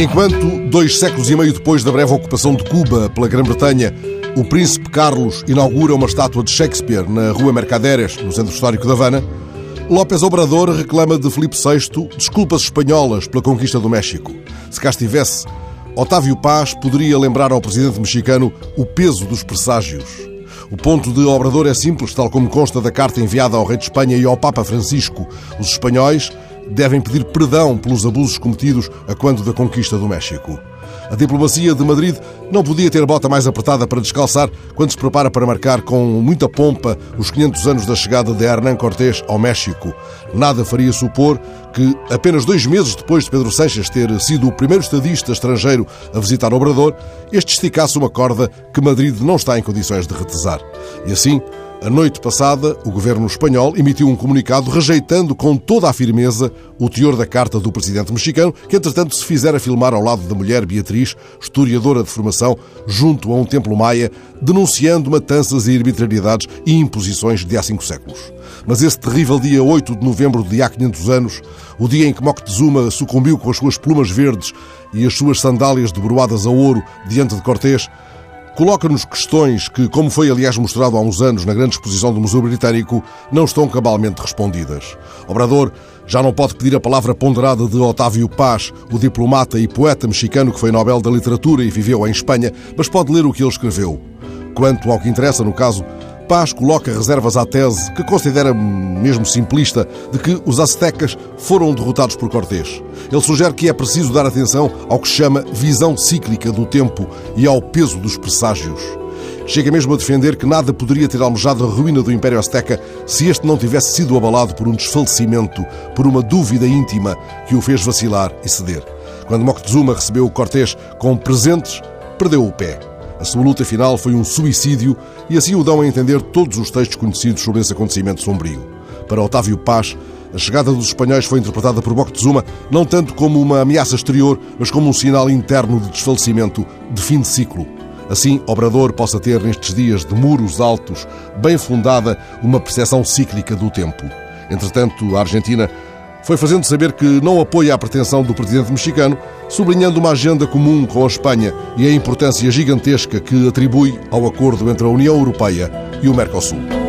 Enquanto, dois séculos e meio depois da breve ocupação de Cuba pela Grã-Bretanha, o príncipe Carlos inaugura uma estátua de Shakespeare na Rua Mercaderes, no centro histórico de Havana, López Obrador reclama de Filipe VI desculpas espanholas pela conquista do México. Se cá estivesse, Otávio Paz poderia lembrar ao presidente mexicano o peso dos presságios. O ponto de Obrador é simples, tal como consta da carta enviada ao rei de Espanha e ao Papa Francisco. Os espanhóis devem pedir perdão pelos abusos cometidos a quando da conquista do México. A diplomacia de Madrid não podia ter bota mais apertada para descalçar quando se prepara para marcar com muita pompa os 500 anos da chegada de Hernán Cortés ao México. Nada faria supor que, apenas dois meses depois de Pedro Sanches ter sido o primeiro estadista estrangeiro a visitar Obrador, este esticasse uma corda que Madrid não está em condições de retesar. E assim, a noite passada, o governo espanhol emitiu um comunicado rejeitando com toda a firmeza o teor da carta do presidente mexicano, que entretanto se fizera filmar ao lado da mulher Beatriz, historiadora de formação, junto a um templo maia, denunciando matanças e arbitrariedades e imposições de há cinco séculos. Mas esse terrível dia 8 de novembro de há 500 anos, o dia em que Moctezuma sucumbiu com as suas plumas verdes e as suas sandálias debruadas a ouro diante de Cortés, coloca-nos questões que, como foi aliás mostrado há uns anos na grande exposição do Museu Britânico, não estão cabalmente respondidas. Obrador já não pode pedir a palavra ponderada de Otávio Paz, o diplomata e poeta mexicano que foi Nobel da Literatura e viveu em Espanha, mas pode ler o que ele escreveu. Quanto ao que interessa, no caso, Paz coloca reservas à tese, que considera mesmo simplista, de que os aztecas foram derrotados por Cortés. Ele sugere que é preciso dar atenção ao que chama visão cíclica do tempo e ao peso dos presságios. Chega mesmo a defender que nada poderia ter almejado a ruína do Império Azteca se este não tivesse sido abalado por um desfalecimento, por uma dúvida íntima que o fez vacilar e ceder. Quando Moctezuma recebeu Cortés com presentes, perdeu o pé. A sua luta final foi um suicídio e assim o dão a entender todos os textos conhecidos sobre esse acontecimento sombrio. Para Otávio Paz, a chegada dos espanhóis foi interpretada por Moctezuma não tanto como uma ameaça exterior, mas como um sinal interno de desfalecimento, de fim de ciclo. Assim, Obrador possa ter, nestes dias de muros altos, bem fundada, uma percepção cíclica do tempo. Entretanto, a Argentina foi fazendo saber que não apoia a pretensão do presidente mexicano, sublinhando uma agenda comum com a Espanha e a importância gigantesca que atribui ao acordo entre a União Europeia e o Mercosul.